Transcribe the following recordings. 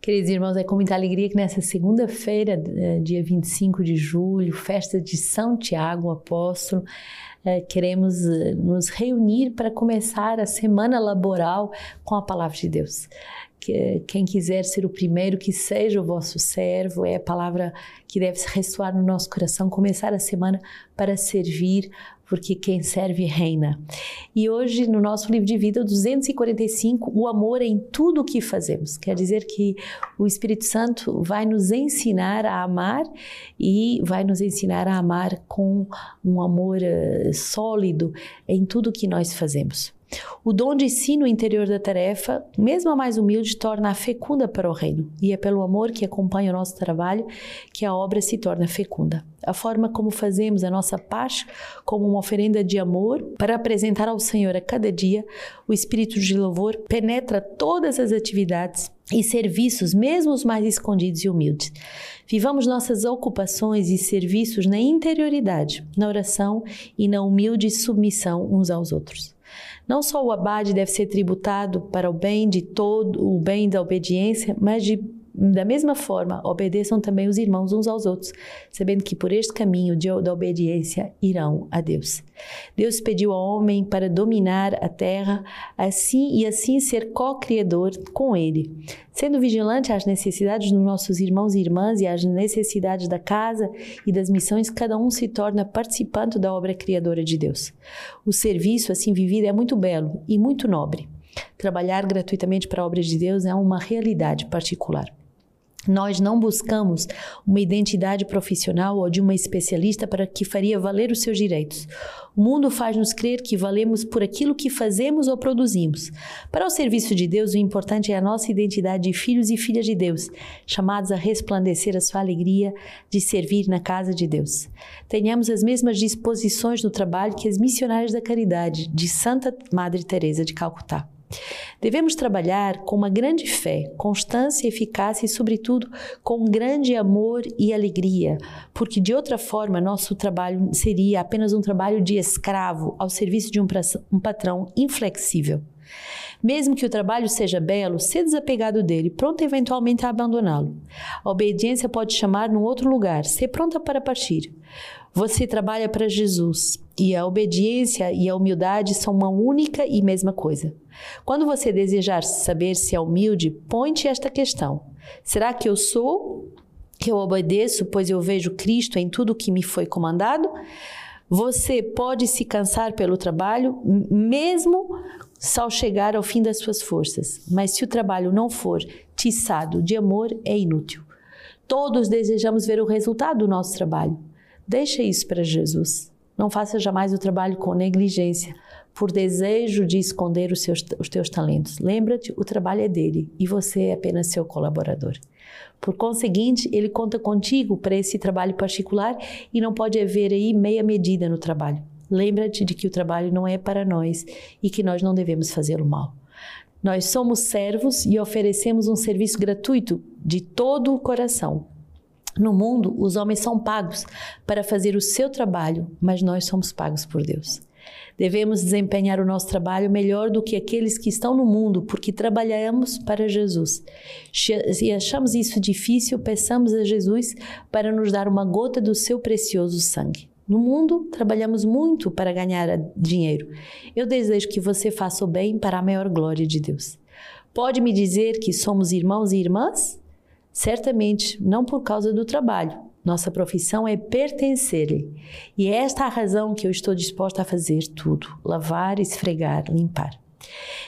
Queridos irmãos, é com muita alegria que nessa segunda-feira, eh, dia 25 de julho, festa de São Tiago, apóstolo, eh, queremos eh, nos reunir para começar a semana laboral com a palavra de Deus. Quem quiser ser o primeiro, que seja o vosso servo, é a palavra que deve ressoar no nosso coração. Começar a semana para servir, porque quem serve reina. E hoje, no nosso livro de vida 245, o amor em tudo o que fazemos. Quer dizer que o Espírito Santo vai nos ensinar a amar e vai nos ensinar a amar com um amor uh, sólido em tudo o que nós fazemos. O dom de si no interior da tarefa, mesmo a mais humilde, torna-a fecunda para o reino. E é pelo amor que acompanha o nosso trabalho que a obra se torna fecunda. A forma como fazemos a nossa parte, como uma oferenda de amor, para apresentar ao Senhor a cada dia, o espírito de louvor penetra todas as atividades e serviços, mesmo os mais escondidos e humildes. Vivamos nossas ocupações e serviços na interioridade, na oração e na humilde submissão uns aos outros. Não só o abade deve ser tributado para o bem de todo, o bem da obediência, mas de da mesma forma, obedeçam também os irmãos uns aos outros, sabendo que por este caminho de, da obediência irão a Deus. Deus pediu ao homem para dominar a terra, assim e assim ser co-criador com ele, sendo vigilante às necessidades dos nossos irmãos e irmãs e às necessidades da casa e das missões, cada um se torna participante da obra criadora de Deus. O serviço assim vivido é muito belo e muito nobre. Trabalhar gratuitamente para a obra de Deus é uma realidade particular. Nós não buscamos uma identidade profissional ou de uma especialista para que faria valer os seus direitos. O mundo faz-nos crer que valemos por aquilo que fazemos ou produzimos. Para o serviço de Deus, o importante é a nossa identidade de filhos e filhas de Deus, chamados a resplandecer a sua alegria de servir na casa de Deus. Tenhamos as mesmas disposições no trabalho que as missionárias da caridade de Santa Madre Teresa de Calcutá. Devemos trabalhar com uma grande fé, constância, eficácia e, sobretudo, com grande amor e alegria, porque de outra forma nosso trabalho seria apenas um trabalho de escravo ao serviço de um patrão inflexível. Mesmo que o trabalho seja belo, ser desapegado dele, pronto eventualmente a abandoná-lo. A obediência pode chamar num outro lugar, ser pronta para partir. Você trabalha para Jesus e a obediência e a humildade são uma única e mesma coisa. Quando você desejar saber se é humilde, ponte esta questão: será que eu sou? Que eu obedeço, pois eu vejo Cristo em tudo que me foi comandado? Você pode se cansar pelo trabalho, mesmo ao chegar ao fim das suas forças, mas se o trabalho não for tiçado de amor, é inútil. Todos desejamos ver o resultado do nosso trabalho. Deixa isso para Jesus. Não faça jamais o trabalho com negligência, por desejo de esconder os, seus, os teus talentos. Lembra-te, o trabalho é dele e você é apenas seu colaborador. Por conseguinte, ele conta contigo para esse trabalho particular e não pode haver aí meia medida no trabalho. Lembra-te de que o trabalho não é para nós e que nós não devemos fazê-lo mal. Nós somos servos e oferecemos um serviço gratuito de todo o coração, no mundo, os homens são pagos para fazer o seu trabalho, mas nós somos pagos por Deus. Devemos desempenhar o nosso trabalho melhor do que aqueles que estão no mundo, porque trabalhamos para Jesus. Se achamos isso difícil, peçamos a Jesus para nos dar uma gota do seu precioso sangue. No mundo, trabalhamos muito para ganhar dinheiro. Eu desejo que você faça o bem para a maior glória de Deus. Pode me dizer que somos irmãos e irmãs? Certamente não por causa do trabalho. Nossa profissão é pertencer-lhe. E é esta a razão que eu estou disposta a fazer tudo: lavar, esfregar, limpar.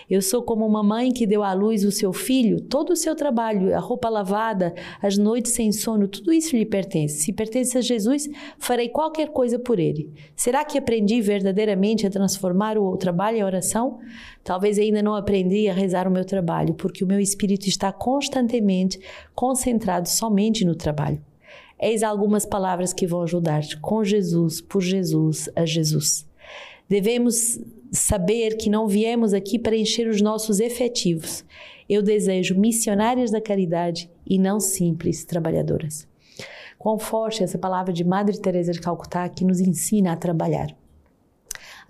Eu sou como uma mãe que deu à luz o seu filho, todo o seu trabalho, a roupa lavada, as noites sem sono, tudo isso lhe pertence. Se pertence a Jesus, farei qualquer coisa por ele. Será que aprendi verdadeiramente a transformar o trabalho em oração? Talvez ainda não aprendi a rezar o meu trabalho, porque o meu espírito está constantemente concentrado somente no trabalho. Eis algumas palavras que vão ajudar-te com Jesus, por Jesus, a Jesus. Devemos saber que não viemos aqui para encher os nossos efetivos. Eu desejo missionárias da caridade e não simples trabalhadoras. Quão forte essa palavra de Madre Teresa de Calcutá que nos ensina a trabalhar.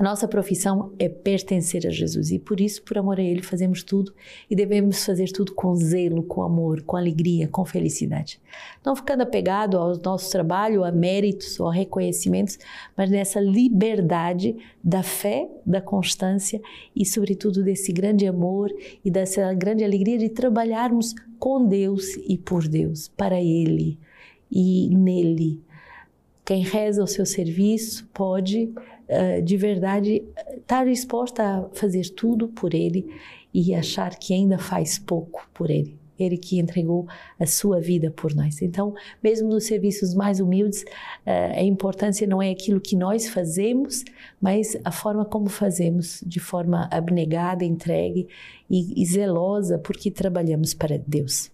A nossa profissão é pertencer a Jesus e por isso, por amor a Ele, fazemos tudo e devemos fazer tudo com zelo, com amor, com alegria, com felicidade. Não ficando apegado ao nosso trabalho, a méritos ou a reconhecimentos, mas nessa liberdade da fé, da constância e, sobretudo, desse grande amor e dessa grande alegria de trabalharmos com Deus e por Deus, para Ele e nele. Quem reza o seu serviço pode eh, de verdade estar disposta a fazer tudo por Ele e achar que ainda faz pouco por Ele. Ele que entregou a sua vida por nós. Então, mesmo nos serviços mais humildes, eh, a importância não é aquilo que nós fazemos, mas a forma como fazemos, de forma abnegada, entregue e, e zelosa, porque trabalhamos para Deus.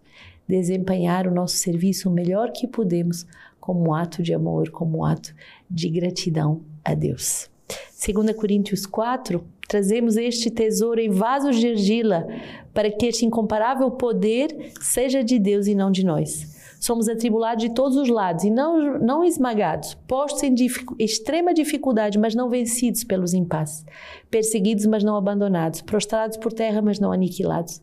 Desempenhar o nosso serviço o melhor que podemos, como um ato de amor, como um ato de gratidão a Deus. 2 Coríntios 4, trazemos este tesouro em vasos de argila, para que este incomparável poder seja de Deus e não de nós. Somos atribulados de todos os lados e não, não esmagados, postos em extrema dificuldade, mas não vencidos pelos impasses, perseguidos, mas não abandonados, prostrados por terra, mas não aniquilados.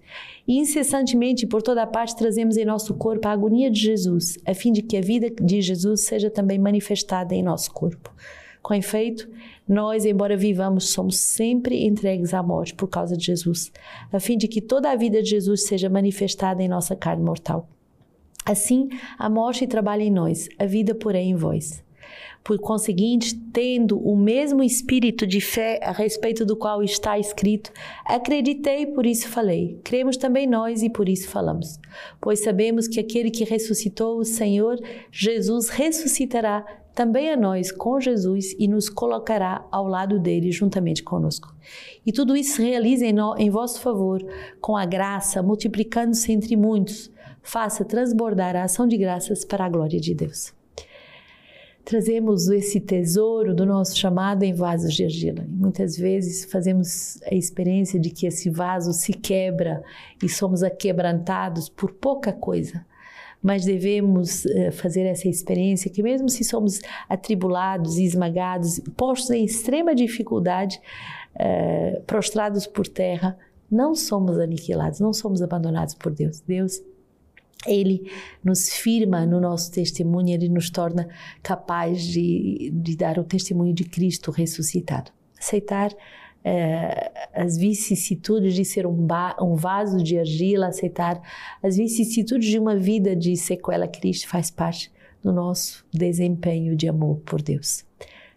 E incessantemente, por toda a parte, trazemos em nosso corpo a agonia de Jesus, a fim de que a vida de Jesus seja também manifestada em nosso corpo. Com efeito, nós, embora vivamos, somos sempre entregues à morte por causa de Jesus, a fim de que toda a vida de Jesus seja manifestada em nossa carne mortal. Assim, a morte trabalha em nós, a vida, porém, em vós. Por conseguinte, tendo o mesmo espírito de fé a respeito do qual está escrito, acreditei, por isso falei. Cremos também nós e por isso falamos. Pois sabemos que aquele que ressuscitou o Senhor Jesus ressuscitará também a nós com Jesus e nos colocará ao lado dele juntamente conosco. E tudo isso se realiza em, no, em vosso favor, com a graça, multiplicando-se entre muitos, faça transbordar a ação de graças para a glória de Deus. Trazemos esse tesouro do nosso chamado em vasos de argila. Muitas vezes fazemos a experiência de que esse vaso se quebra e somos aquebrantados por pouca coisa mas devemos uh, fazer essa experiência que mesmo se somos atribulados esmagados, postos em extrema dificuldade, uh, prostrados por terra, não somos aniquilados, não somos abandonados por Deus. Deus ele nos firma no nosso testemunho, ele nos torna capaz de, de dar o testemunho de Cristo ressuscitado. Aceitar é, as vicissitudes de ser um, um, vaso de argila, aceitar as vicissitudes de uma vida de sequela Cristo faz parte do nosso desempenho de amor por Deus.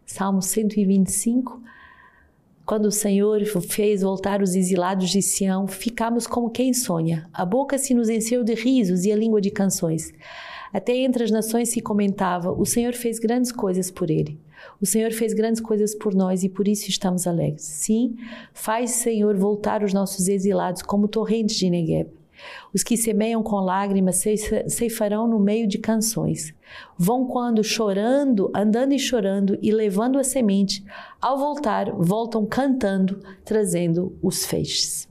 Salmo 125 quando o Senhor fez voltar os exilados de Sião, ficamos como quem sonha. A boca se nos encheu de risos e a língua de canções. Até entre as nações se comentava: o Senhor fez grandes coisas por ele. O Senhor fez grandes coisas por nós e por isso estamos alegres. Sim, faz, Senhor, voltar os nossos exilados como torrentes de Negueb. Os que semeiam com lágrimas ceifarão no meio de canções. Vão quando chorando, andando e chorando e levando a semente. Ao voltar, voltam cantando, trazendo os feixes.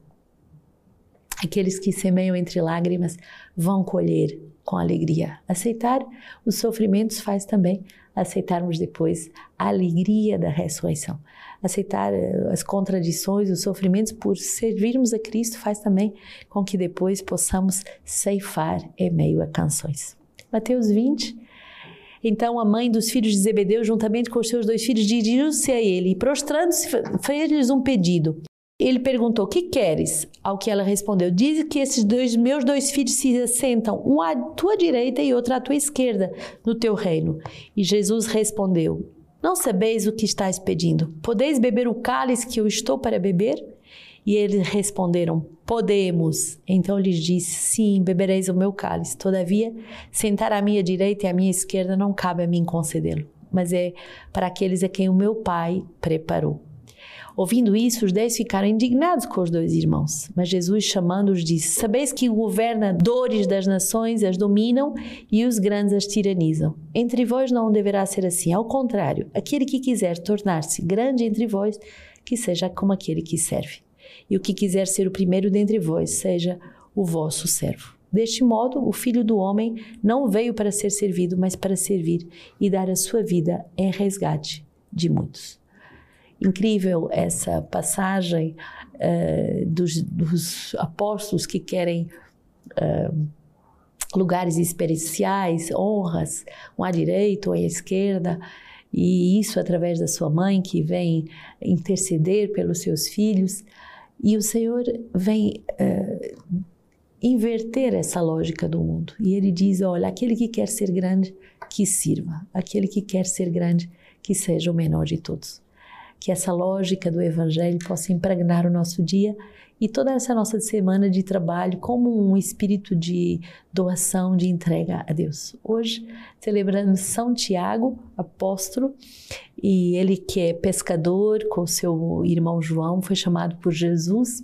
Aqueles que semeiam entre lágrimas vão colher com alegria. Aceitar os sofrimentos faz também aceitarmos depois a alegria da ressurreição. Aceitar eh, as contradições, os sofrimentos por servirmos a Cristo faz também com que depois possamos ceifar em meio a canções. Mateus 20. Então a mãe dos filhos de Zebedeu, juntamente com os seus dois filhos, dirigiu-se a ele e, prostrando-se, fez-lhes um pedido. Ele perguntou: Que queres? Ao que ela respondeu: Diz que esses dois meus dois filhos se assentam, um à tua direita e outro à tua esquerda, no teu reino. E Jesus respondeu: Não sabeis o que estás pedindo? Podeis beber o cálice que eu estou para beber? E eles responderam: Podemos. Então lhes disse: Sim, bebereis o meu cálice. Todavia, sentar à minha direita e à minha esquerda não cabe a mim concedê-lo, mas é para aqueles a quem o meu Pai preparou. Ouvindo isso, os dez ficaram indignados com os dois irmãos. Mas Jesus, chamando-os, disse: Sabeis que governadores das nações as dominam e os grandes as tiranizam. Entre vós não deverá ser assim. Ao contrário, aquele que quiser tornar-se grande entre vós, que seja como aquele que serve. E o que quiser ser o primeiro dentre vós, seja o vosso servo. Deste modo, o Filho do Homem não veio para ser servido, mas para servir e dar a sua vida em resgate de muitos. Incrível essa passagem uh, dos, dos, apóstolos que querem uh, lugares especiais, honras, um à direita ou à esquerda, e isso através da sua mãe que vem interceder pelos seus filhos. E o Senhor vem uh, inverter essa lógica do mundo. E ele diz: olha, aquele que quer ser grande, que sirva. Aquele que quer ser grande, que seja o menor de todos. Que essa lógica do Evangelho possa impregnar o nosso dia e toda essa nossa semana de trabalho como um espírito de doação, de entrega a Deus. Hoje, celebrando São Tiago, apóstolo, e ele que é pescador com seu irmão João, foi chamado por Jesus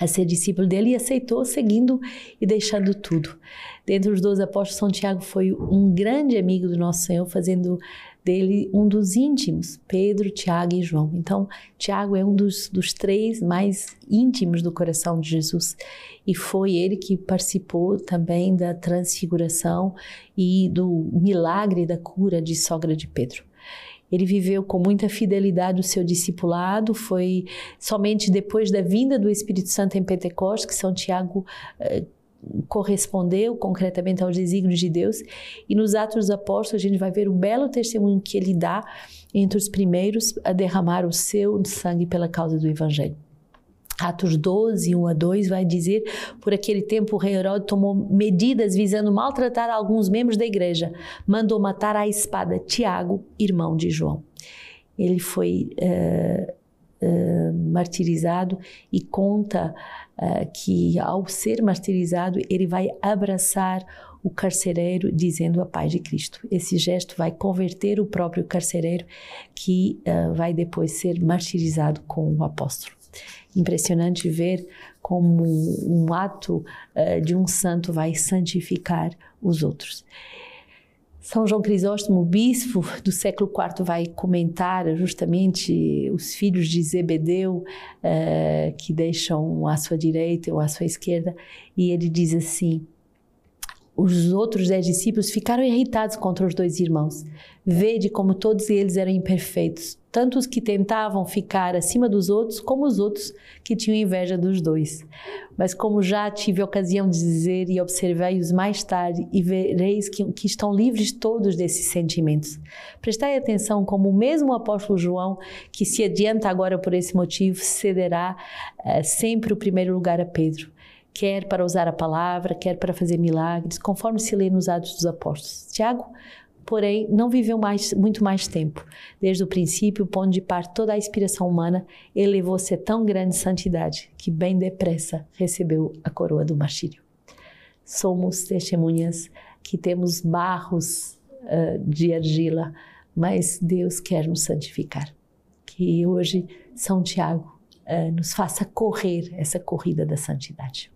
a ser discípulo dele e aceitou, seguindo e deixando tudo. Dentre os dois apóstolos, São Tiago foi um grande amigo do nosso Senhor, fazendo dele um dos íntimos, Pedro, Tiago e João. Então, Tiago é um dos, dos três mais íntimos do coração de Jesus e foi ele que participou também da transfiguração e do milagre da cura de sogra de Pedro. Ele viveu com muita fidelidade o seu discipulado. Foi somente depois da vinda do Espírito Santo em Pentecostes que São Tiago eh, correspondeu concretamente aos desígnios de Deus. E nos Atos dos Apóstolos a gente vai ver o belo testemunho que ele dá entre os primeiros a derramar o seu sangue pela causa do Evangelho. Atos 12, 1 a 2 vai dizer: Por aquele tempo o rei Herodes tomou medidas visando maltratar alguns membros da igreja, mandou matar à espada Tiago, irmão de João. Ele foi uh, uh, martirizado e conta uh, que ao ser martirizado ele vai abraçar o carcereiro dizendo a paz de Cristo. Esse gesto vai converter o próprio carcereiro que vai depois ser martirizado com o apóstolo. Impressionante ver como um ato uh, de um santo vai santificar os outros. São João Crisóstomo, bispo do século IV, vai comentar justamente os filhos de Zebedeu uh, que deixam à sua direita ou à sua esquerda, e ele diz assim: os outros dez discípulos ficaram irritados contra os dois irmãos. Vede como todos eles eram imperfeitos, tanto os que tentavam ficar acima dos outros, como os outros que tinham inveja dos dois. Mas como já tive ocasião de dizer e observei-os mais tarde, e vereis que, que estão livres todos desses sentimentos. Prestai atenção como o mesmo apóstolo João, que se adianta agora por esse motivo, cederá uh, sempre o primeiro lugar a Pedro quer para usar a palavra, quer para fazer milagres, conforme se lê nos Atos dos Apóstolos. Tiago porém não viveu mais, muito mais tempo. Desde o princípio, pondo de parte toda a inspiração humana, elevou-se a tão grande santidade que bem depressa recebeu a coroa do martírio. Somos testemunhas que temos barros uh, de argila, mas Deus quer nos santificar. Que hoje São Tiago uh, nos faça correr essa corrida da santidade.